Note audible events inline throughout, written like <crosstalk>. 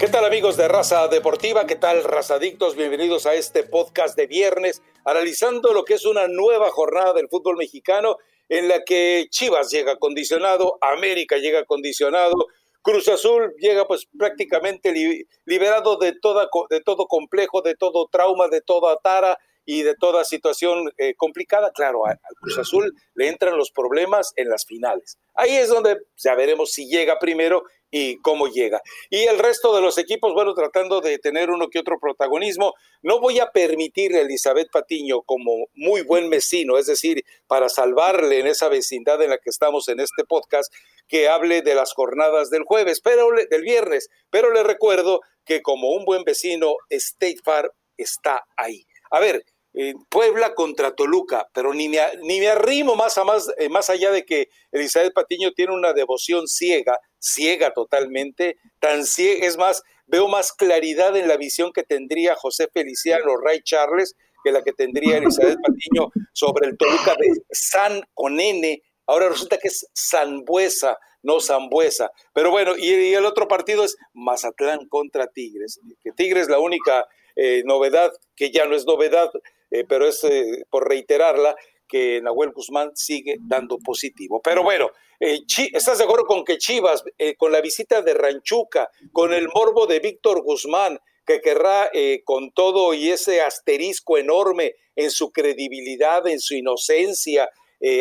¿Qué tal amigos de Raza Deportiva? ¿Qué tal razadictos? Bienvenidos a este podcast de viernes, analizando lo que es una nueva jornada del fútbol mexicano en la que Chivas llega condicionado, América llega condicionado, Cruz Azul llega pues prácticamente liberado de, toda, de todo complejo, de todo trauma, de toda tara y de toda situación eh, complicada. Claro, al Cruz Azul le entran los problemas en las finales. Ahí es donde ya veremos si llega primero y cómo llega. Y el resto de los equipos, bueno, tratando de tener uno que otro protagonismo, no voy a permitirle a Elizabeth Patiño como muy buen vecino, es decir, para salvarle en esa vecindad en la que estamos en este podcast, que hable de las jornadas del jueves, pero del viernes, pero le recuerdo que como un buen vecino, State Farm está ahí. A ver, Puebla contra Toluca, pero ni me, ni me arrimo más, a más, eh, más allá de que Elizabeth Patiño tiene una devoción ciega, ciega totalmente, tan ciega, es más, veo más claridad en la visión que tendría José Feliciano Ray Charles que la que tendría Elizabeth Patiño sobre el Toluca de San con N, ahora resulta que es Zambuesa, no Zambuesa, pero bueno, y, el otro partido es Mazatlán contra Tigres, que Tigres la única eh, novedad, que ya no es novedad, eh, pero es eh, por reiterarla que Nahuel Guzmán sigue dando positivo. Pero bueno, eh, ¿estás de acuerdo con que Chivas, con la visita de Ranchuca, con el morbo de Víctor Guzmán, que querrá con todo y ese asterisco enorme en su credibilidad, en su inocencia,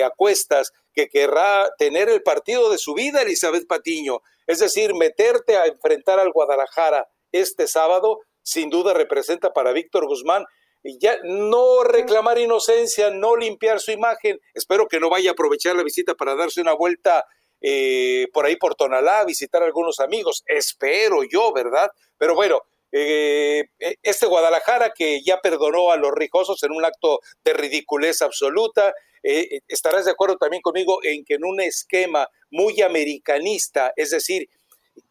a cuestas, que querrá tener el partido de su vida, Elizabeth Patiño, es decir, meterte a enfrentar al Guadalajara este sábado, sin duda representa para Víctor Guzmán ya no reclamar inocencia, no limpiar su imagen. Espero que no vaya a aprovechar la visita para darse una vuelta eh, por ahí por Tonalá, visitar a algunos amigos. Espero yo, ¿verdad? Pero bueno, eh, e, este Guadalajara que ya perdonó a los rijosos en un acto de ridiculez absoluta. Eh, estarás de acuerdo también conmigo en que en un esquema muy americanista, es decir,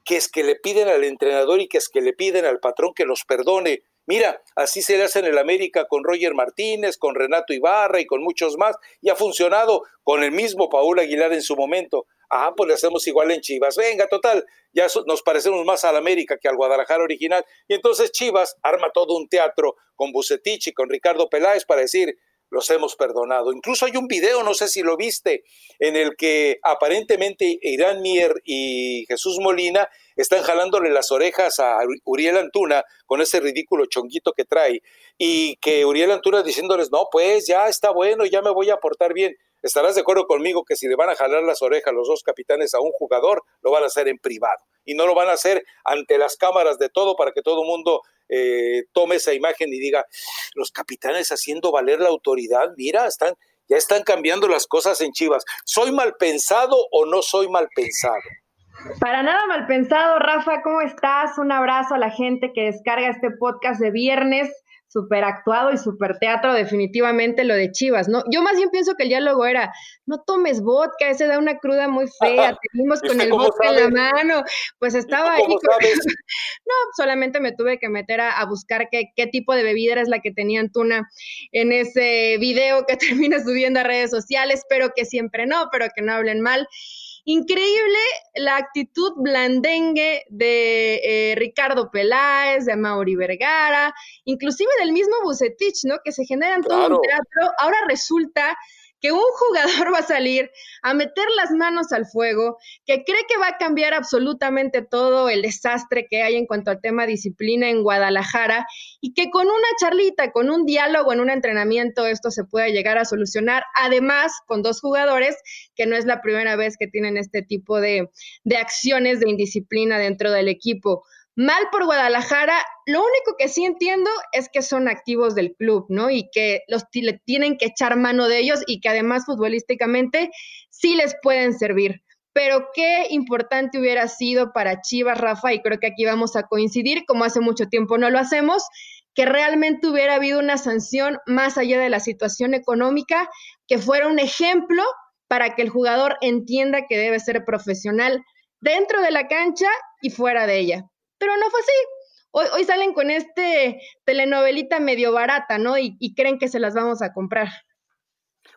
que es que le piden al entrenador y que es que le piden al patrón que los perdone, Mira, así se le hace en el América con Roger Martínez, con Renato Ibarra y con muchos más, y ha funcionado con el mismo Paul Aguilar en su momento. Ah, pues le hacemos igual en Chivas. Venga, total, ya nos parecemos más al América que al Guadalajara original. Y entonces Chivas arma todo un teatro con Bucetich y con Ricardo Peláez para decir, los hemos perdonado. Incluso hay un video, no sé si lo viste, en el que aparentemente Irán Mier y Jesús Molina están jalándole las orejas a Uriel Antuna con ese ridículo chonguito que trae y que Uriel Antuna diciéndoles, no, pues ya está bueno, ya me voy a portar bien. Estarás de acuerdo conmigo que si le van a jalar las orejas los dos capitanes a un jugador, lo van a hacer en privado y no lo van a hacer ante las cámaras de todo para que todo el mundo eh, tome esa imagen y diga, los capitanes haciendo valer la autoridad, mira, están, ya están cambiando las cosas en Chivas. ¿Soy mal pensado o no soy mal pensado? Para nada mal pensado, Rafa, ¿cómo estás? Un abrazo a la gente que descarga este podcast de viernes súper actuado y súper teatro, definitivamente lo de Chivas, ¿no? Yo más bien pienso que el diálogo era, no tomes vodka, ese da una cruda muy fea, <laughs> te vimos con el vodka en la mano, pues estaba ahí. <laughs> no, solamente me tuve que meter a, buscar qué, qué, tipo de bebida es la que tenía Antuna en ese video que <laughs> termina subiendo a redes sociales, espero que siempre no, pero que no hablen mal. Increíble la actitud blandengue de eh, Ricardo Peláez, de Mauri Vergara, inclusive del mismo Bucetich, ¿no? Que se generan todo un teatro. Ahora resulta que un jugador <laughs> va a salir a meter las manos al fuego, que cree que va a cambiar absolutamente todo el desastre que hay en cuanto al tema disciplina en Guadalajara y que con una charlita, con un diálogo en un entrenamiento, esto se puede llegar a solucionar. Además, con dos jugadores, que no es la primera vez que tienen este tipo de, de acciones de indisciplina dentro del equipo mal por Guadalajara. Lo único que sí entiendo es que son activos del club, ¿no? Y que los tienen que echar mano de ellos y que además futbolísticamente sí les pueden servir. Pero qué importante hubiera sido para Chivas, Rafa, y creo que aquí vamos a coincidir, como hace mucho tiempo no lo hacemos, que realmente hubiera habido una sanción más allá de la situación económica, que fuera un ejemplo para que el jugador entienda que debe ser profesional dentro de la cancha y fuera de ella. Pero no fue así. Hoy, hoy salen con este telenovelita medio barata, ¿no? Y, creen que se las vamos a comprar.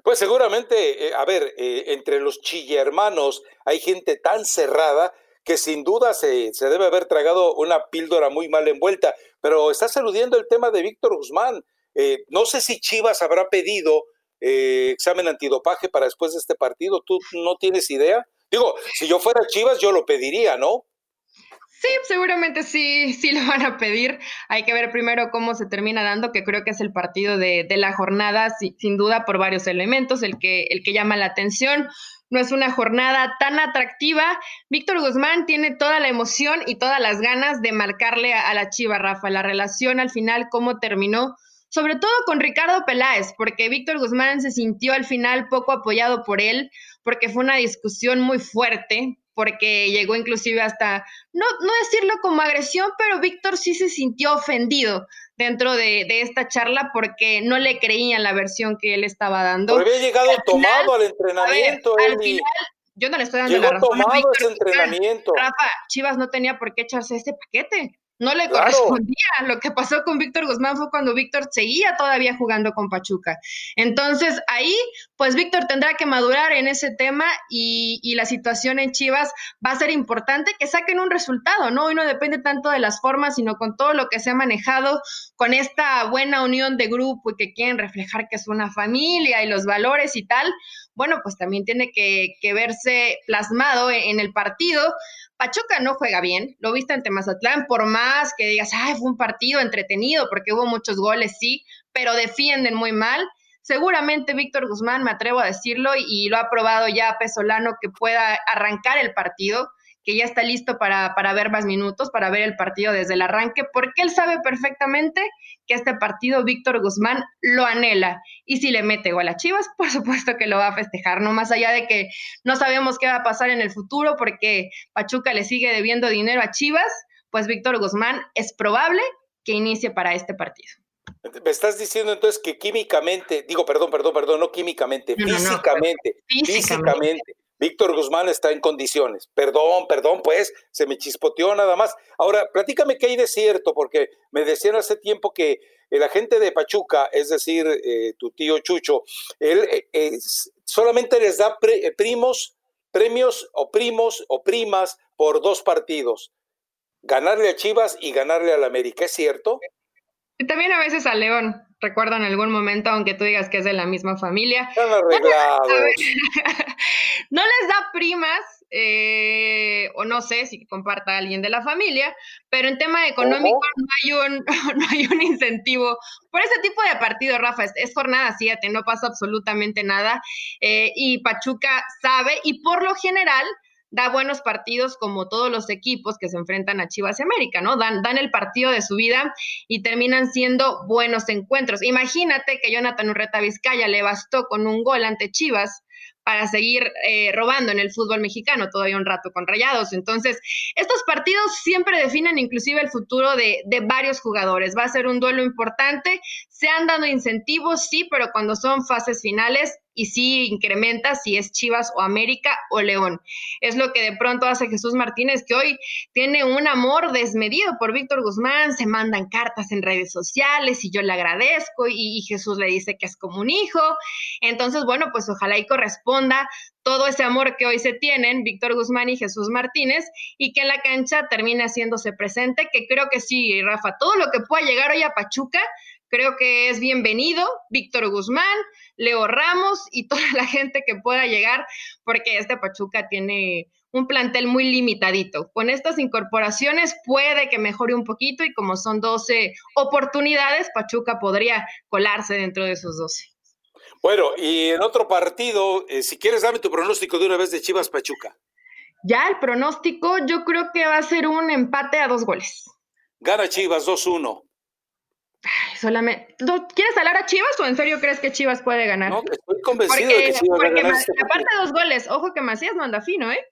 Pues seguramente, eh, a ver, eh, entre los chillermanos hay gente tan cerrada que sin duda se, se debe haber tragado una píldora muy mal envuelta. Pero estás aludiendo el tema de Víctor Guzmán. Eh, no sé si Chivas habrá pedido examen antidopaje para después de este partido. ¿Tú no tienes idea? Digo, si yo fuera Chivas, yo lo pediría, ¿no? Sí, seguramente sí, sí lo van a pedir. Hay que ver primero cómo se termina dando, que creo que es el partido de, la jornada, sin duda por varios elementos, el que, el que llama la atención. No es una jornada tan atractiva. Víctor Guzmán tiene toda la emoción y todas las ganas de marcarle a, a la Chiva, Rafa. La relación al final, cómo terminó, sobre todo con Ricardo Peláez, porque Víctor Guzmán se sintió al final poco apoyado por él, porque fue una discusión muy fuerte, porque llegó inclusive hasta, no, no decirlo como agresión, pero Víctor sí se sintió ofendido dentro de, esta charla porque no le creían la versión que él estaba dando. Pero había llegado tomado al entrenamiento. al final, yo no le estoy dando la razón. tomado ese entrenamiento. Rafa, Chivas no tenía por qué echarse este paquete no le correspondía. Lo que pasó con Víctor Guzmán fue cuando Víctor seguía todavía jugando con Pachuca. Entonces ahí, pues Víctor tendrá que madurar en ese tema y, la situación en Chivas va a ser importante que saquen un resultado, ¿no? Hoy no depende tanto de las formas, sino con todo lo que se ha manejado, con esta buena unión de grupo y que quieren reflejar que es una familia y los valores y tal. Bueno, pues también tiene que, verse plasmado en el partido Pachuca no juega bien, lo viste ante Mazatlán, por más que digas, ay, fue un partido entretenido porque hubo muchos goles, sí, pero defienden muy mal. Seguramente Víctor Guzmán, me atrevo a decirlo, y lo ha probado ya Pesolano que pueda arrancar el partido que ya está listo para, para, ver más minutos, para ver el partido desde el arranque, porque él sabe perfectamente que este partido Víctor Guzmán lo anhela. Y si le mete gol a Chivas, <laughs> por supuesto que lo va a festejar, no más allá de que no sabemos qué va a pasar en el futuro, porque Pachuca le sigue debiendo dinero a Chivas, pues Víctor Guzmán es probable que inicie para este partido. Me estás diciendo entonces que químicamente, digo, perdón, perdón, perdón, no químicamente, físicamente, físicamente Víctor Guzmán está en condiciones. Perdón, perdón, pues se me chispoteó nada más. Ahora, platícame qué hay de cierto, porque me decían hace tiempo que el agente de Pachuca, es decir, eh, tu tío Chucho, él eh, solamente les da eh, primos, premios o primos o primas por dos partidos. Ganarle a Chivas y ganarle al América, ¿es cierto? Y también a veces a León, recuerdo en algún momento, aunque tú digas que es de la misma familia. <laughs> no les da primas, eh, o no sé si comparta alguien de la familia, pero en tema económico no hay, un, <laughs> no hay un incentivo por ese tipo de partido, Rafa. Es, jornada 7, no pasa absolutamente nada. Eh, y Pachuca sabe, y por lo general, da buenos partidos como todos los equipos que se enfrentan a Chivas y América, ¿no? Dan, dan el partido de su vida y terminan siendo buenos encuentros. Imagínate que Jonathan Urreta Vizcaya le bastó con un gol ante Chivas para seguir eh, robando en el fútbol mexicano todavía un rato con Rayados. Entonces, estos partidos siempre definen inclusive el futuro de, de, varios jugadores. Va a ser un duelo importante. Se han dado incentivos, sí, pero cuando son fases finales y sí incrementa si es Chivas o América o León. Es lo que de pronto hace Jesús Martínez, que hoy tiene un amor desmedido por Víctor Guzmán, se mandan cartas en redes sociales y yo le agradezco y, y Jesús le dice que es como un hijo. Entonces, bueno, pues ojalá y corresponda todo ese amor que hoy se tienen Víctor Guzmán y Jesús Martínez y que en la cancha termine haciéndose presente, que creo que sí, Rafa, todo lo que pueda llegar hoy a Pachuca Creo que es bienvenido Víctor Guzmán, Leo Ramos y <laughs> toda la gente que pueda llegar, porque este Pachuca tiene un plantel muy limitadito. Con estas incorporaciones puede que mejore un poquito y como son 12 oportunidades, Pachuca podría colarse dentro de esos 12. Bueno, y en otro partido, eh, si quieres, dame tu pronóstico de una vez de Chivas Pachuca. Ya el pronóstico, yo creo que va a ser un empate a dos goles. Gana Chivas 2-1 solamente. quieres hablar a Chivas o en serio crees que Chivas puede ganar? No, estoy convencido de que Chivas va a ganar. Este aparte de dos goles, ojo que Macías no anda fino, ¿eh?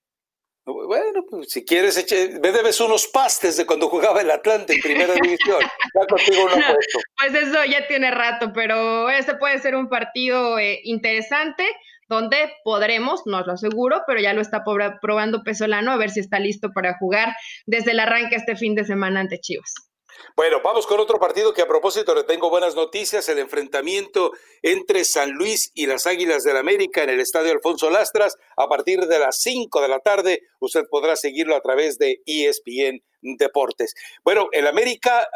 Bueno, pues si quieres, eche, me debes unos pastes de cuando jugaba el Atlante en primera <laughs> división. Ya contigo no, Pues eso ya tiene rato, pero este puede ser un partido eh, interesante donde podremos, no lo aseguro, pero ya lo está probando Pesolano a ver si está listo para jugar desde el arranque este fin de semana ante Chivas. Bueno, vamos con otro partido que a propósito le tengo buenas noticias, el enfrentamiento entre San Luis y las Águilas del América en el Estadio Alfonso Lastras a partir de las 5 de la tarde. Usted podrá seguirlo a través de ESPN Deportes. Bueno, el América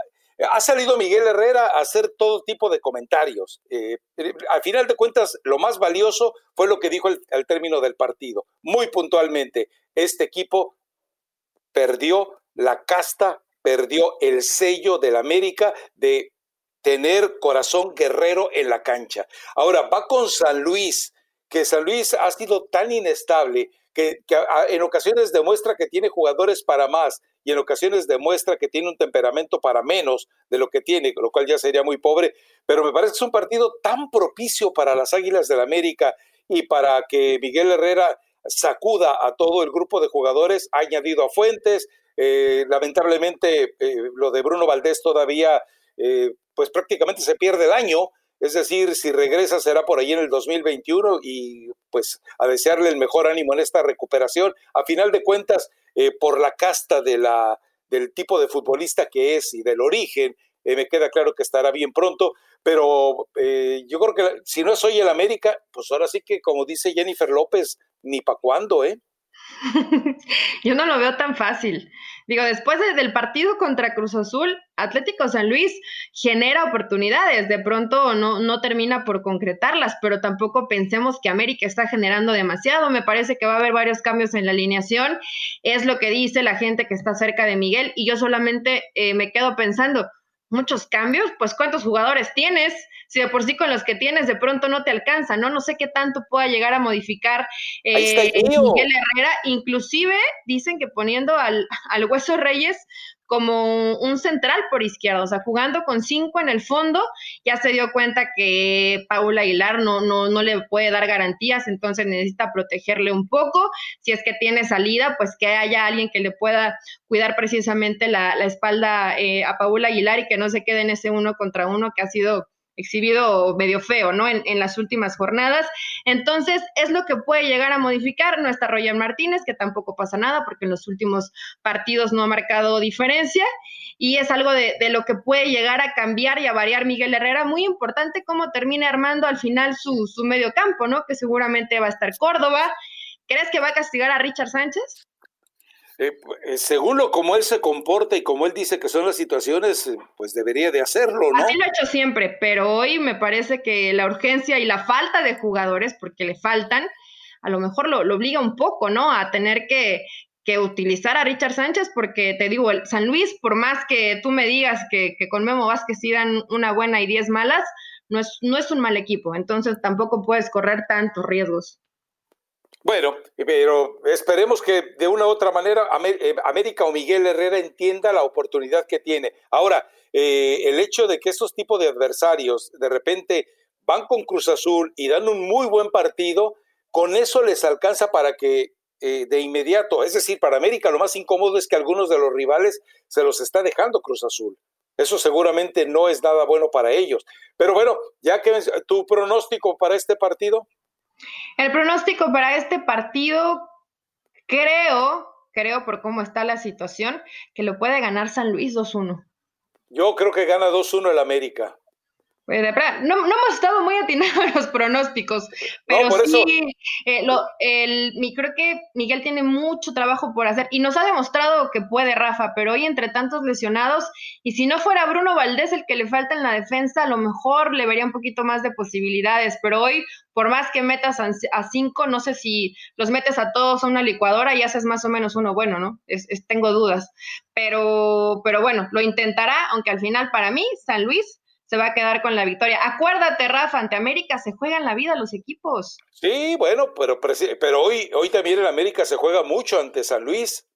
ha salido Miguel Herrera a hacer todo tipo de comentarios. Eh, al final de cuentas, lo más valioso fue lo que dijo al término del partido. Muy puntualmente, este equipo perdió la casta perdió el sello del América de tener corazón guerrero en la cancha. Ahora va con San Luis, que San Luis ha sido tan inestable que, en ocasiones demuestra que tiene jugadores para más y en ocasiones demuestra que tiene un temperamento para menos de lo que tiene, lo cual ya sería muy pobre, pero me parece que es un partido tan propicio para las Águilas del América y para que Miguel Herrera sacuda a todo el grupo de jugadores, ha añadido a Fuentes, eh, lamentablemente, eh, lo de Bruno Valdés todavía, eh, pues prácticamente se pierde el año. Es decir, si regresa será por ahí en el 2021 y pues a desearle el mejor ánimo en esta recuperación. A final de cuentas, por la casta de la, del tipo de futbolista que es y del origen, me queda claro que estará bien pronto, pero yo creo que si no es hoy el América, pues ahora sí que como dice Jennifer López, ni para cuándo, ¿eh? <laughs> Yo no lo veo tan fácil. Digo, después del partido contra Cruz Azul, Atlético San Luis genera oportunidades, de pronto no, no termina por concretarlas, pero tampoco pensemos que América está generando demasiado. Me parece que va a haber varios cambios en la alineación, es lo que dice la gente que está cerca de Miguel, y yo solamente eh, me quedo pensando, muchos cambios, pues ¿cuántos jugadores tienes? Si de por sí con los que tienes de pronto no te alcanza, ¿no? No sé qué tanto pueda llegar a modificar eh, Miguel Herrera, inclusive dicen que poniendo al, al Hueso Reyes como un central por izquierda, o sea, jugando con cinco en el fondo, ya se dio cuenta que Paula Aguilar no, no, no le puede dar garantías, entonces necesita protegerle un poco. Si es que tiene salida, pues que haya alguien que le pueda cuidar precisamente la, espalda eh, a Paula Aguilar y que no se quede en ese uno contra uno que ha sido exhibido medio feo, ¿no? En, las últimas jornadas. Entonces, es lo que puede llegar a modificar. No está Roger Martínez, que tampoco pasa nada, porque en los últimos partidos no ha marcado diferencia. Y es algo de, lo que puede llegar a cambiar y a variar Miguel Herrera. Muy importante cómo termine armando al final su, su medio campo, ¿no? Que seguramente va a estar Córdoba. ¿Crees que va a castigar a Richard Sánchez? Eh, eh, según lo como él se comporta y como él dice que son las situaciones, eh, pues debería de hacerlo, ¿no? Así lo ha hecho siempre, pero hoy me parece que la urgencia y la falta de jugadores, porque le faltan, a lo mejor lo, obliga un poco, ¿no? A tener que, utilizar a Richard Sánchez, porque te digo, el San Luis, por más que tú me digas que, que con Memo Vázquez sí dan una buena y diez malas, no es, no es un mal equipo, entonces tampoco puedes correr tantos riesgos. Bueno, pero esperemos que de una u otra manera eh, América o Miguel Herrera entienda la oportunidad que tiene. Ahora, eh, el hecho de que estos tipos de adversarios de repente van con Cruz Azul y dan un muy buen partido, con eso les alcanza para que eh, de inmediato, es decir, para América lo más incómodo es que algunos de los rivales se los está dejando Cruz Azul. Eso seguramente no es nada bueno para ellos. Pero bueno, ya que tu pronóstico para este partido. El pronóstico para este partido, creo, creo por cómo está la situación, que lo puede ganar San Luis 2-1. Yo creo que gana 2-1 el América. Pues, no, no, hemos estado muy atinados en los pronósticos, pero sí, eh, lo, el, creo que Miguel tiene mucho trabajo por hacer y nos ha demostrado que puede Rafa, pero hoy entre tantos lesionados y si no fuera Bruno Valdés el que le falta en la defensa, a lo mejor le vería un poquito más de posibilidades, pero hoy por más que metas a, cinco, no sé si los metes a todos a una licuadora y haces más o menos uno bueno, ¿no? Es, tengo dudas, pero, pero bueno, lo intentará, aunque al final para mí San Luis se va a quedar con la victoria. Acuérdate, Rafa, ante América se juegan la vida los equipos. Sí, bueno, pero, pero hoy, hoy también en América se juega mucho ante San Luis,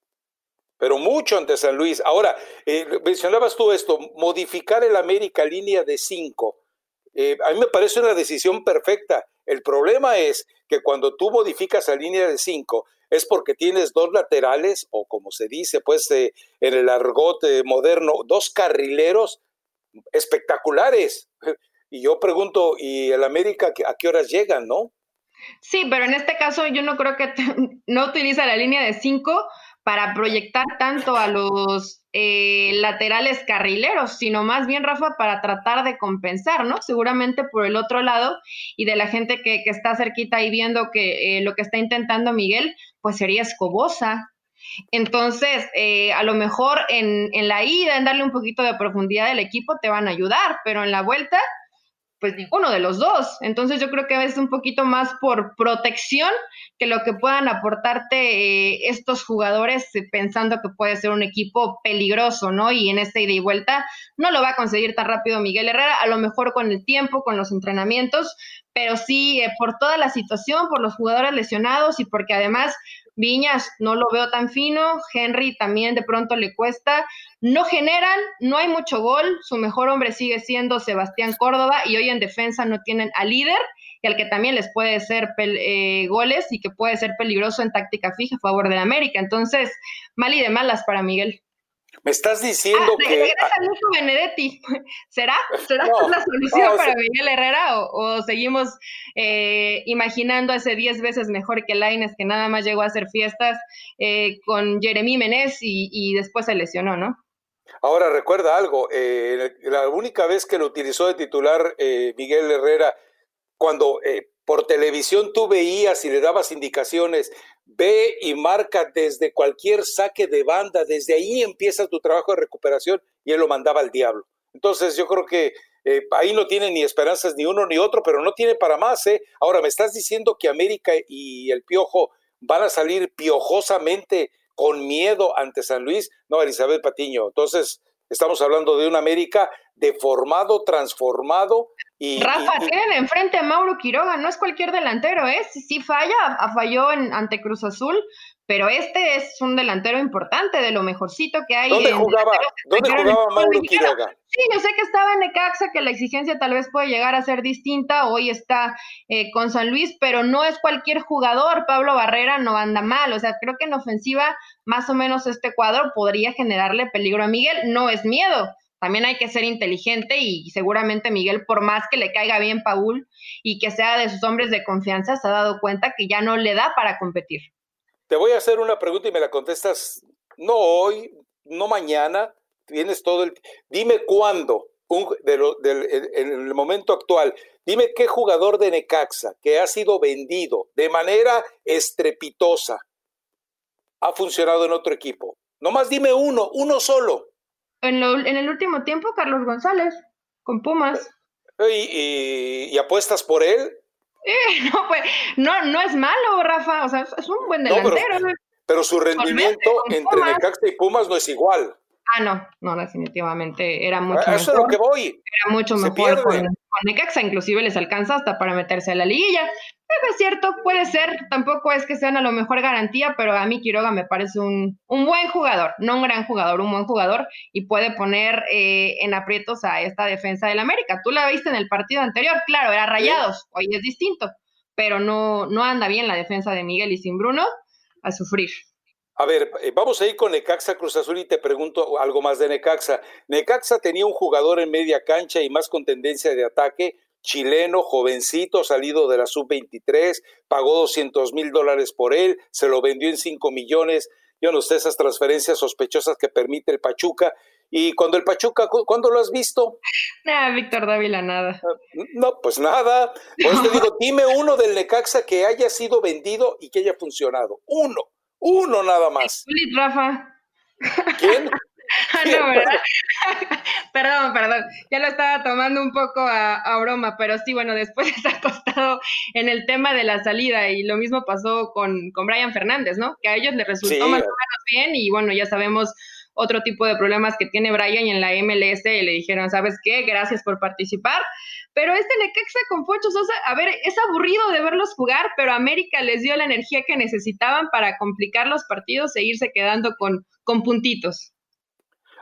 pero mucho ante San Luis. Ahora, eh, mencionabas tú esto, modificar el América línea de cinco. Eh, a mí me parece una decisión perfecta. El problema es que cuando tú modificas la línea de cinco, es porque tienes dos laterales, o como se dice pues eh, en el argot moderno, dos carrileros espectaculares. <laughs> Y yo pregunto, ¿y el América a qué horas llegan, no? Sí, pero en este caso yo no creo que <laughs> no utiliza la línea de cinco para proyectar tanto a los eh, laterales carrileros, sino más bien, Rafa, para tratar de compensar, ¿no? Seguramente por el otro lado y de la gente que, está cerquita y viendo que eh, lo que está intentando Miguel, pues sería Escobosa. Entonces, eh, a lo mejor en, en la ida, en darle un poquito de profundidad al equipo, te van a ayudar, pero en la vuelta, pues ninguno de los dos. Entonces yo creo que es un poquito más por protección que lo que puedan aportarte eh, estos jugadores eh, pensando que puede ser un equipo peligroso, ¿no? Y en esta ida y vuelta no lo va a conseguir tan rápido Miguel Herrera, a lo mejor con el tiempo, con los entrenamientos, pero sí por toda la situación, por los jugadores lesionados y porque además Viñas no lo veo tan fino, Henry también de pronto le cuesta, no generan, no hay mucho gol, su mejor hombre sigue siendo Sebastián Córdoba y hoy en defensa no tienen al líder y al que también les puede ser eh, goles y que puede ser peligroso en táctica fija a favor de América. Entonces, mal y de malas para Miguel. Me estás diciendo ah, que. Benedetti. <laughs> ¿Será? ¿Será la solución para Miguel Herrera o, seguimos eh, imaginando ese 10 veces mejor que Laines que nada más llegó a hacer fiestas eh, con Jeremy Menez y, después se lesionó, ¿no? Ahora recuerda algo, eh, la única vez que lo utilizó de titular Miguel Herrera, cuando por televisión tú veías y le dabas indicaciones, ve y marca desde cualquier saque de banda, desde ahí empieza tu trabajo de recuperación y él lo mandaba al diablo. Entonces yo creo que eh, ahí no tiene ni esperanzas ni uno ni otro, pero no tiene para más. ¿eh? Ahora, ¿me estás diciendo que América y el Piojo van a salir piojosamente con miedo ante San Luis? No, Elizabeth Patiño. Entonces, estamos hablando de un América deformado, transformado, Rafa, tienen enfrente a Mauro Quiroga, no es cualquier delantero, ¿eh? Sí, falla, falló en, ante Cruz Azul, pero este es un delantero importante, de lo mejorcito que hay. ¿Dónde jugaba, ¿dónde jugaba Mauro Quiroga? Sí, yo sé que estaba en Necaxa, que la exigencia tal vez puede llegar a ser distinta, hoy está eh, con San Luis, pero no es cualquier jugador, Pablo Barrera no anda mal, o sea, creo que en ofensiva más o menos este cuadro podría generarle peligro a Miguel, no es miedo, también hay que ser inteligente y seguramente Miguel, por más que le caiga bien Paul y que sea de sus hombres de confianza, se ha dado cuenta que ya no le da para competir. Te voy a hacer una pregunta y me la contestas no hoy, no mañana, tienes todo el... Dime cuándo, en el momento actual, dime qué jugador de Necaxa que ha sido vendido de manera estrepitosa ha funcionado en otro equipo. Nomás dime uno, uno solo. En, en el último tiempo, Carlos González, con Pumas. ¿Y, apuestas por él? <laughs> Eh, no, pues, no, no es malo, Rafa, o sea, es un buen delantero. pero, su rendimiento entre Necaxa y Pumas no es igual. Ah, no, no, definitivamente era mucho mejor. Eso es lo que voy. Era mucho mejor con, Necaxa, inclusive les alcanza hasta para meterse a la liguilla. Es cierto, puede ser, tampoco es que sean a lo mejor garantía, pero a mí Quiroga me parece un, un buen jugador, no un gran jugador, un buen jugador y puede poner eh, en aprietos a esta defensa del América. Tú la viste en el partido anterior, claro, era rayados, hoy es distinto, pero no, no anda bien la defensa de Miguel y sin Bruno a sufrir. A ver, eh, vamos a ir con Necaxa Cruz Azul y te pregunto algo más de Necaxa. Necaxa tenía un jugador en media cancha y más con tendencia de ataque, chileno, jovencito, salido de la sub-23, pagó 200 mil dólares por él, se lo vendió en 5 millones. Yo no sé esas transferencias sospechosas que permite el Pachuca. Y cuando el Pachuca, ¿cuándo lo has visto? Nada, Víctor Dávila, nada. Ah, no, pues nada. Pues te <laughs> digo, dime uno del Necaxa que haya sido vendido y que haya funcionado. Uno. Uno nada más. Rafa. ¿Quién? <laughs> Ah, no, ¿verdad? <laughs> <laughs> perdón, perdón. Ya lo estaba tomando un poco a, broma, pero sí, bueno, después está acostado en el tema de la salida y lo mismo pasó con, con Brian Fernández, ¿no? Que a ellos les resultó más o menos bien y bueno, ya sabemos otro tipo de problemas que tiene Brian y en la MLS le dijeron, ¿sabes qué? Gracias por participar. Pero este Necaxa con Pocho Sosa, a ver, es aburrido de verlos jugar, pero América les dio la energía que necesitaban para complicar los partidos e irse quedando con, con puntitos.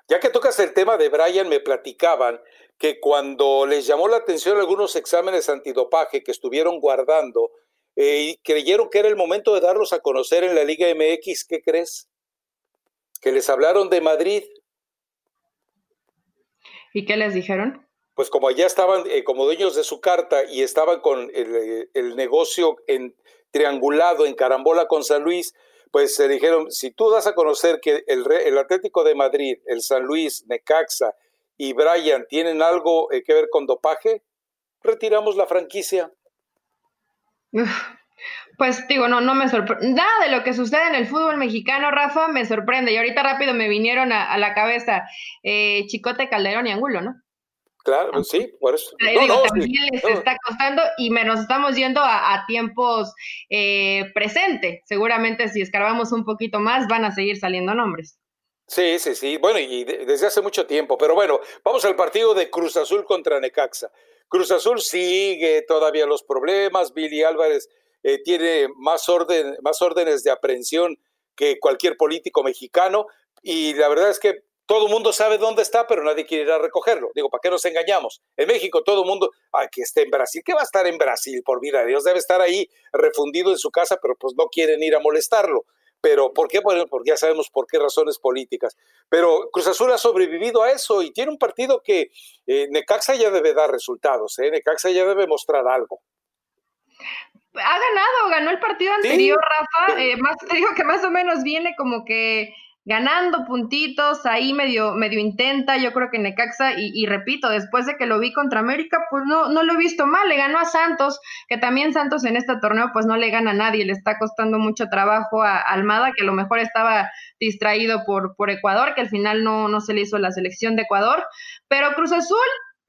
Ya que tocas el tema de Brian, me platicaban que cuando les llamó la atención algunos exámenes antidopaje que estuvieron guardando eh, y creyeron que era el momento de darlos a conocer en la Liga MX, ¿qué crees? que les hablaron de Madrid. ¿Y qué les dijeron? Pues como allá estaban eh, como dueños de su carta y estaban con el, eh, negocio en, triangulado en carambola con San Luis, pues se dijeron, si tú das a conocer que el, el Atlético de Madrid, el San Luis, Necaxa y Brian tienen algo eh, que ver con dopaje, retiramos la franquicia. Pues digo, no, no me sorprende. Nada de lo que sucede en el fútbol mexicano, Rafa, me sorprende. Y ahorita rápido me vinieron a, la cabeza eh, Chicote, Calderón y Angulo, ¿no? Claro, sí, por eso. también les está costando y nos estamos yendo a, tiempos eh, presentes. Seguramente si escarbamos un poquito más van a seguir saliendo nombres. Sí, sí, sí. Bueno, y desde hace mucho tiempo. Pero bueno, vamos al partido de Cruz Azul contra Necaxa. Cruz Azul sigue todavía los problemas. Billy Álvarez eh, tiene más, orden, más órdenes de aprehensión que cualquier político mexicano. Y la verdad es que todo el mundo sabe dónde está, pero nadie quiere ir a recogerlo. Digo, ¿para qué nos engañamos? En México todo el mundo, ay, que esté en Brasil. ¿Qué va a estar en Brasil? Por vida de Dios, debe estar ahí refundido en su casa, pero pues no quieren ir a molestarlo. Pero ¿por qué? Porque ya sabemos por qué razones políticas. Pero Cruz Azul ha sobrevivido a eso y tiene un partido que eh, Necaxa ya debe dar resultados, ¿eh? Necaxa ya debe mostrar algo. Ha ganado, ganó el partido anterior, Rafa. Eh, más, te digo que más o menos viene como que ganando puntitos, ahí medio, medio intenta, yo creo que Necaxa, y, repito, después de que lo vi contra América, pues no, no lo he visto mal, le ganó a Santos, que también Santos en este torneo pues no le gana a nadie, le está costando mucho trabajo a Almada, que a lo mejor estaba distraído por, por Ecuador, que al final no, no se le hizo la selección de Ecuador, pero Cruz Azul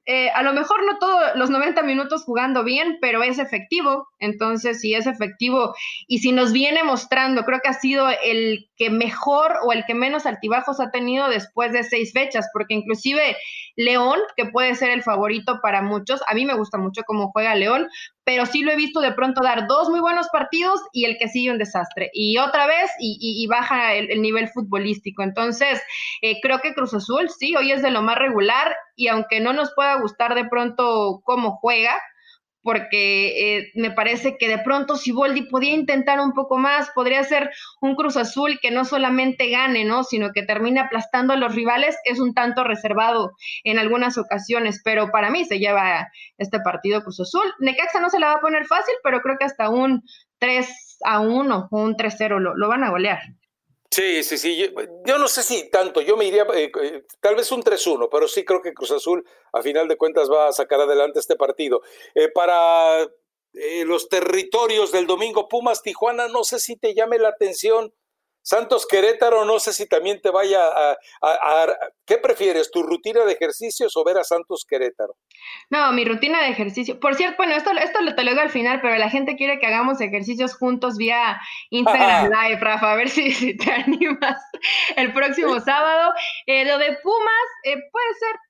eh, a lo mejor no todos los 90 minutos jugando bien, pero es efectivo. Entonces, si es efectivo y si nos viene mostrando, creo que ha sido el que mejor o el que menos altibajos ha tenido después de seis fechas, porque inclusive León, que puede ser el favorito para muchos, a mí me gusta mucho cómo juega León, pero sí lo he visto de pronto dar dos muy buenos partidos y el que sigue un desastre. Y otra vez, y, baja el, nivel futbolístico. Entonces, eh, creo que Cruz Azul, sí, hoy es de lo más regular y aunque no nos pueda gustar de pronto cómo juega, porque eh, me parece que de pronto si Boldi podía intentar un poco más, podría ser un Cruz Azul que no solamente gane, ¿no? sino que termine aplastando a los rivales, es un tanto reservado en algunas ocasiones, pero para mí se lleva este partido Cruz Azul. Necaxa no se la va a poner fácil, pero creo que hasta un 3 a 1 o un 3-0 lo, lo van a golear. Sí, sí, sí. Yo, no sé si tanto, yo me iría eh, eh, tal vez un 3-1, pero sí creo que Cruz Azul a final de cuentas va a sacar adelante este partido. Eh, para los territorios del domingo, Pumas Tijuana, no sé si te llame la atención Santos Querétaro, no sé si también te vaya a, ¿Qué prefieres, tu rutina de ejercicios o ver a Santos Querétaro? No, mi rutina de ejercicio. Por cierto, bueno, esto, esto te lo digo al final, pero la gente quiere que hagamos ejercicios juntos vía Instagram <laughs> Live, Rafa, a ver si, te <laughs> animas el próximo sábado. Eh, lo de Pumas eh, puede ser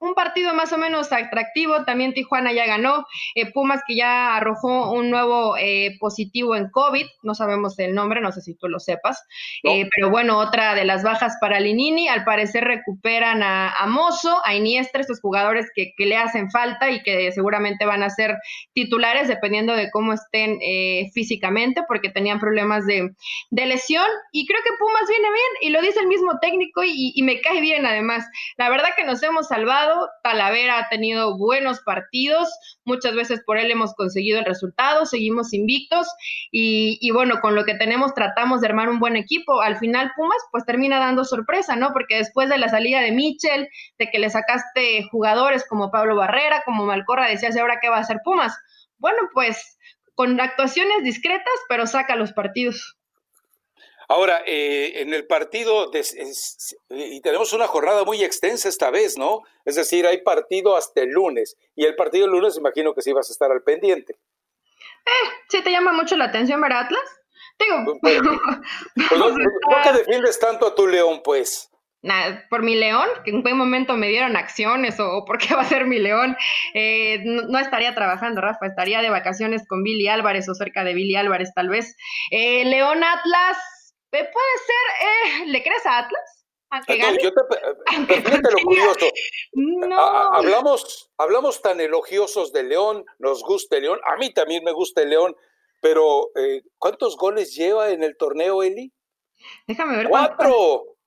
un partido más o menos atractivo. También Tijuana ya ganó. Eh, Pumas que ya arrojó un nuevo eh, positivo en COVID. No sabemos el nombre, no sé si tú lo sepas. Eh, pero bueno, otra de las bajas para Linini. Al parecer recuperan a, a Mozo, a Iniestra, estos jugadores que, le hacen falta y que seguramente van a ser titulares dependiendo de cómo estén físicamente, porque tenían problemas de, lesión. Y creo que Pumas viene bien y lo dice el mismo técnico y, y me cae bien además. La verdad que nos hemos salvado Talavera ha tenido buenos partidos, muchas veces por él hemos conseguido el resultado, seguimos invictos y, bueno, con lo que tenemos tratamos de armar un buen equipo. Al final Pumas pues termina dando sorpresa, ¿no? Porque después de la salida de Michel, de que le sacaste jugadores como Pablo Barrera, como Malcorra, decías, ¿y ahora qué va a hacer Pumas? Bueno, pues con actuaciones discretas, pero saca los partidos. Ahora, eh, en el partido, y tenemos una jornada muy extensa esta vez, ¿no? Es decir, hay partido hasta el lunes, y el partido el lunes imagino que sí vas a estar al pendiente. Eh, ¿sí te llama mucho la atención ver Atlas? Digo, pues, pues, <laughs> ¿por qué defiendes tanto a tu León, pues? Nada, por mi león, que en buen momento me dieron acciones o, por qué va a ser mi león, eh, no, estaría trabajando, Rafa, estaría de vacaciones con Billy Álvarez o cerca de Billy Álvarez tal vez. Eh, león Atlas, Puede ser, eh, ¿le crees a Atlas? ¿A que no, yo te, <laughs> fíjate lo curioso. No. hablamos, hablamos tan elogiosos de León, nos gusta el León, a mí también me gusta el León, pero eh, ¿cuántos goles lleva en el torneo, Eli? Déjame ver. ¡Cuatro!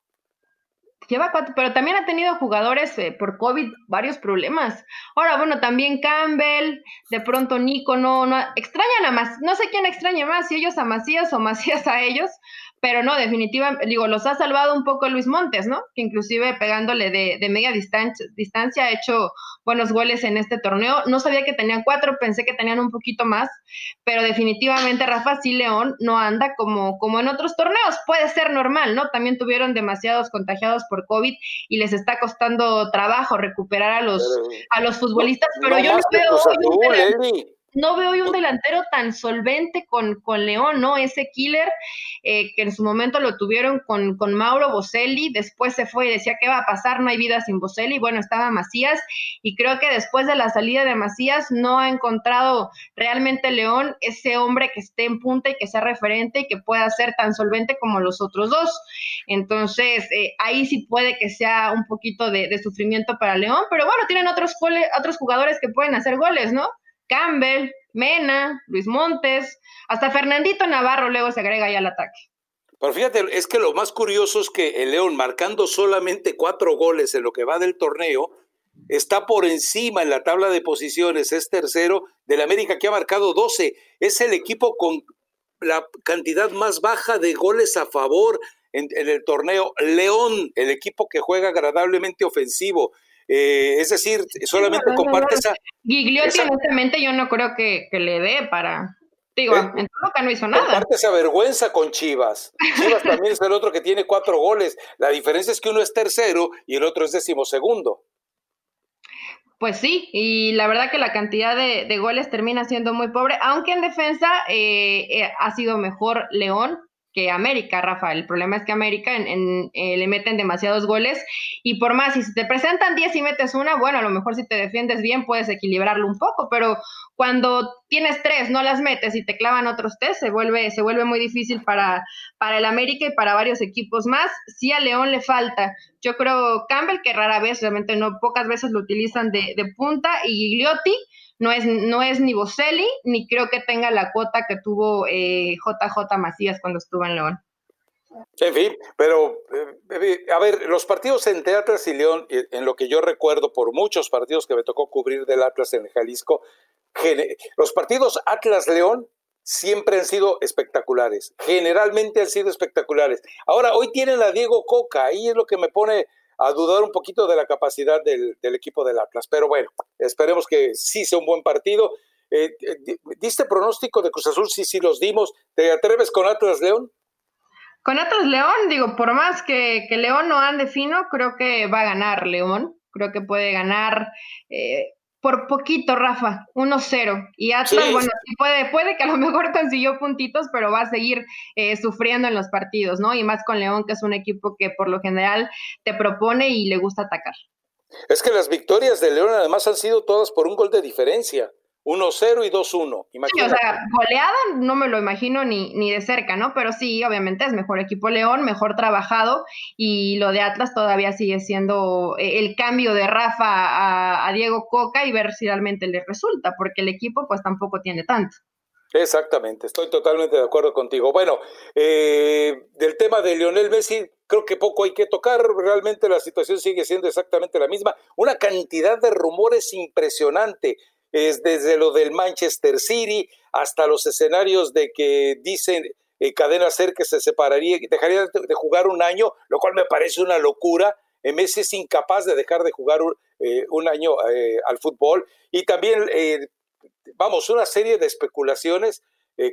Lleva cuatro, pero también ha tenido jugadores eh, por COVID varios problemas. Ahora, bueno, también Campbell, de pronto Nico, no, no, extrañan a más, no sé quién extraña más, si ellos a Macías o Macías a ellos, pero no, definitivamente, digo, los ha salvado un poco Luis Montes, ¿no? Que inclusive pegándole de, de media distancia, distancia ha hecho buenos goles en este torneo. No sabía que tenían cuatro, pensé que tenían un poquito más, pero definitivamente Rafa sí León no anda como, como en otros torneos. Puede ser normal, ¿no? También tuvieron demasiados contagiados por COVID y les está costando trabajo recuperar a los, a los futbolistas, pero yo no veo no veo hoy un delantero tan solvente con, con León, ¿no? Ese killer eh, que en su momento lo tuvieron con, con Mauro Boselli, después se fue y decía, ¿qué va a pasar? No hay vida sin Boselli. Bueno, estaba Macías y creo que después de la salida de Macías no ha encontrado realmente León ese hombre que esté en punta y que sea referente y que pueda ser tan solvente como los otros dos. Entonces, eh, ahí sí puede que sea un poquito de, de, sufrimiento para León, pero bueno, tienen otros, otros jugadores que pueden hacer goles, ¿no? Campbell, Mena, Luis Montes, hasta Fernandito Navarro luego se agrega ahí al ataque. Pero fíjate, es que lo más curioso es que el León, marcando solamente cuatro goles en lo que va del torneo, está por encima en la tabla de posiciones, es tercero del América que ha marcado 12. Es el equipo con la cantidad más baja de goles a favor en, en el torneo. León, el equipo que juega agradablemente ofensivo. Eh, es decir, solamente comparte esa... Gigliotti, honestamente, yo no creo que, le dé para... Digo, eh, en Toluca no hizo nada. Comparte esa vergüenza con Chivas. Chivas también es el otro que tiene cuatro goles. La diferencia es que uno es tercero y el otro es decimosegundo. Pues sí, y la verdad que la cantidad de, goles termina siendo muy pobre, aunque en defensa eh, ha sido mejor León, que América, Rafa. El problema es que América en, eh, le meten demasiados goles y por más, si te presentan 10 y metes una, bueno, a lo mejor si te defiendes bien puedes equilibrarlo un poco, pero cuando tienes tres, no las metes y te clavan otros tres, se vuelve, se vuelve muy difícil para, para el América y para varios equipos más. Sí a León le falta, yo creo Campbell, que rara vez, realmente no, pocas veces lo utilizan de, de punta, y Gigliotti, no es, no es ni Boselli, ni creo que tenga la cuota que tuvo JJ eh, Macías cuando estuvo en León. En fin, pero eh, a ver, los partidos entre Atlas y León, eh, en lo que yo recuerdo por muchos partidos que me tocó cubrir del Atlas en Jalisco, los partidos Atlas-León siempre han sido espectaculares, generalmente han sido espectaculares. Ahora, hoy tienen a Diego Coca, ahí es lo que me pone a dudar un poquito de la capacidad del, equipo del Atlas. Pero bueno, esperemos que sí sea un buen partido. Eh, eh, ¿Diste pronóstico de Cruz Azul? Sí, sí, los dimos. ¿Te atreves con Atlas León? Con Atlas León, digo, por más que, que León no ande fino, creo que va a ganar León. Creo que puede ganar eh, por poquito, Rafa, 1-0. Y Atlas, bueno, puede, puede que a lo <laughs> mejor consiguió puntitos, pero va a seguir eh, sufriendo en los partidos, ¿no? Y más con León, que es un equipo que por lo general te propone y le gusta atacar. Es que las victorias de León además han sido todas por un gol de diferencia. 1-0 y 2-1. Sí, o sea, goleada no me lo imagino ni, ni de cerca, ¿no? Pero sí, obviamente es mejor equipo León, mejor trabajado y lo de Atlas todavía sigue siendo eh, el cambio de Rafa a, Diego Coca y ver si realmente le resulta, porque el equipo pues tampoco tiene tanto. Exactamente, estoy totalmente de acuerdo contigo. Bueno, eh, del tema de Lionel Messi, creo que poco hay que tocar, realmente la situación sigue siendo exactamente la misma. Una cantidad de rumores impresionante es desde lo del Manchester City hasta los escenarios de que dicen eh, Cadena Ser que se separaría, dejaría de jugar un año, lo cual me parece una locura. Eh, Messi es incapaz de dejar de jugar un, eh, año al fútbol. Y también, vamos, una serie de especulaciones,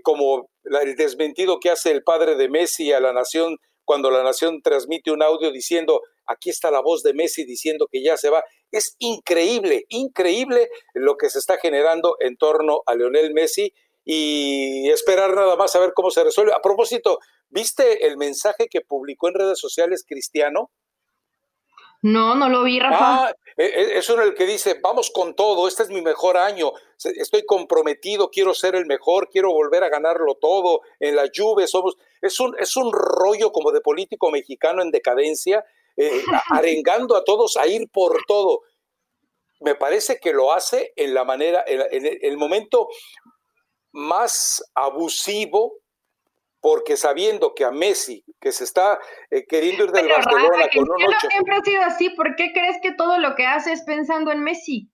como el desmentido que hace el padre de Messi a la nación cuando la nación transmite un audio diciendo, aquí está la voz de Messi diciendo que ya se va. Es increíble, increíble lo que se está generando en torno a Leonel Messi y esperar nada más a ver cómo se resuelve. A propósito, ¿viste el mensaje que publicó en redes sociales Cristiano? No, no lo vi, Rafa. Ah, e, e, es uno el que dice, vamos con todo, este es mi mejor año, estoy comprometido, quiero ser el mejor, quiero volver a ganarlo todo, en la lluvia somos... Es un, es un rollo como de político mexicano en decadencia, eh, <laughs> arengando a todos a ir por todo. Me parece que lo hace en la manera, en el momento más abusivo porque sabiendo que a Messi, que se está eh, queriendo ir del Barcelona con un siempre ha sido así, ¿por qué crees que todo lo que hace es pensando en Messi?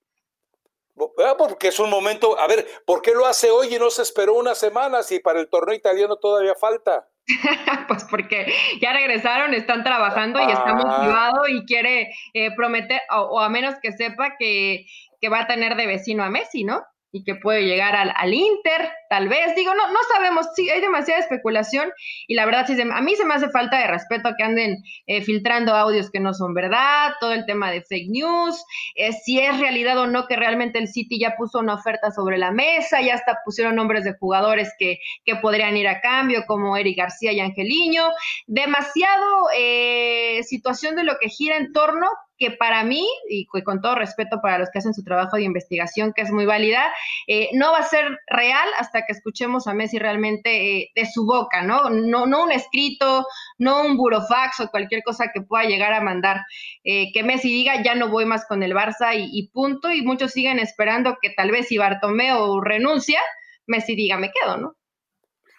Ah, porque es un momento, a ver, ¿por qué lo hace hoy y no se esperó unas semanas y para el torneo italiano todavía falta? <laughs> pues porque ya regresaron, están trabajando y está ah. motivado y quiere eh, prometer, o, a menos que sepa que, que va a tener de vecino a Messi, ¿no? Y que puede llegar al, al, Inter, tal vez. Digo, no, no sabemos, sí, hay demasiada especulación y la verdad, sí, a mí se me hace falta de respeto que anden eh, filtrando audios que no son verdad, todo el tema de fake news, eh, si es realidad o no que realmente el City ya puso una oferta sobre la mesa, ya hasta pusieron nombres de jugadores que, que podrían ir a cambio, como Eric García y Angeliño. Demasiado eh, situación de lo que gira en torno que para mí, y con todo respeto para los que hacen su trabajo de investigación, que es muy válida, eh, no va a ser real hasta que escuchemos a Messi realmente eh, de su boca, ¿no? ¿no? No un escrito, no un burofax o cualquier cosa que pueda llegar a mandar. Eh, que Messi diga, ya no voy más con el Barça y, y, punto, y muchos siguen esperando que tal vez si Bartomeo renuncia, Messi diga, me quedo, ¿no?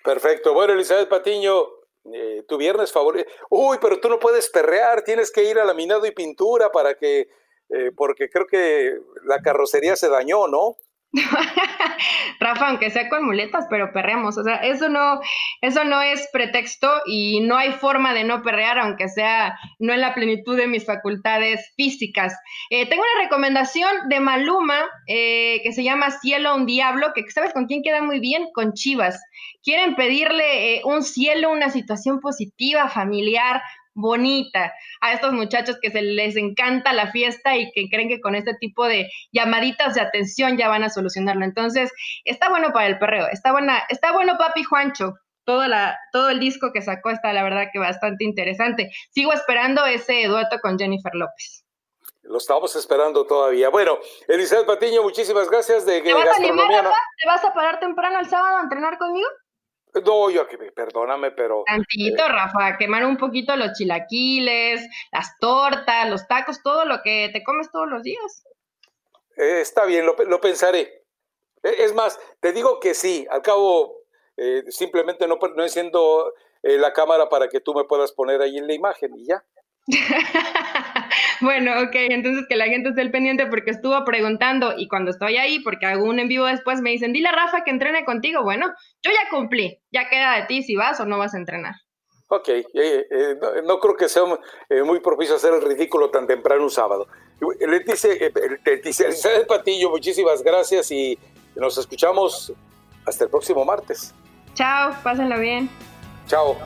Perfecto. Bueno, Elizabeth Patiño, eh, tu viernes favorito. Uy, pero tú no puedes perrear, tienes que ir a laminado y pintura para que, eh, porque creo que la carrocería se dañó, ¿no? <laughs> Rafa, aunque sea con muletas, pero perreamos. O sea, eso no, eso no es pretexto y no hay forma de no perrear, aunque sea no en la plenitud de mis facultades físicas. Eh, tengo una recomendación de Maluma eh, que se llama Cielo a un Diablo, que sabes con quién queda muy bien, con Chivas. Quieren pedirle eh, un cielo, una situación positiva, familiar, bonita a estos muchachos que se les encanta la fiesta y que creen que con este tipo de llamaditas de atención ya van a solucionarlo. Entonces, está bueno para el perreo, está buena, está bueno Papi Juancho. Todo, la, todo el disco que sacó está la verdad que bastante interesante. Sigo esperando ese dueto con Jennifer López. Lo estamos esperando todavía. Bueno, Elizabeth Patiño, muchísimas gracias de ¿Te vas, a ¿Te vas a parar temprano el sábado a entrenar conmigo? No, yo que perdóname, pero. Tantito, eh, Rafa, quemar un poquito los chilaquiles, las tortas, los tacos, todo lo que te comes todos los días. Eh, está bien, lo, pensaré. E, es más, te digo que sí, al cabo, eh, simplemente no, no enciendo la cámara para que tú me puedas poner ahí en la imagen y ya. <laughs> <laughs> bueno, ok, entonces que la gente esté al pendiente porque estuvo preguntando y cuando estoy ahí, porque hago un en vivo después, me dicen, dile a Rafa que entrene contigo. Bueno, yo ya cumplí, ya queda de ti si vas o no vas a entrenar. Ok, eh, eh, no, creo que sea eh, muy propicio hacer el ridículo tan temprano un sábado. Leticia, Leticia Elizabeth Patillo, muchísimas gracias y nos escuchamos hasta el próximo martes. Chao, pásenlo bien. Chao.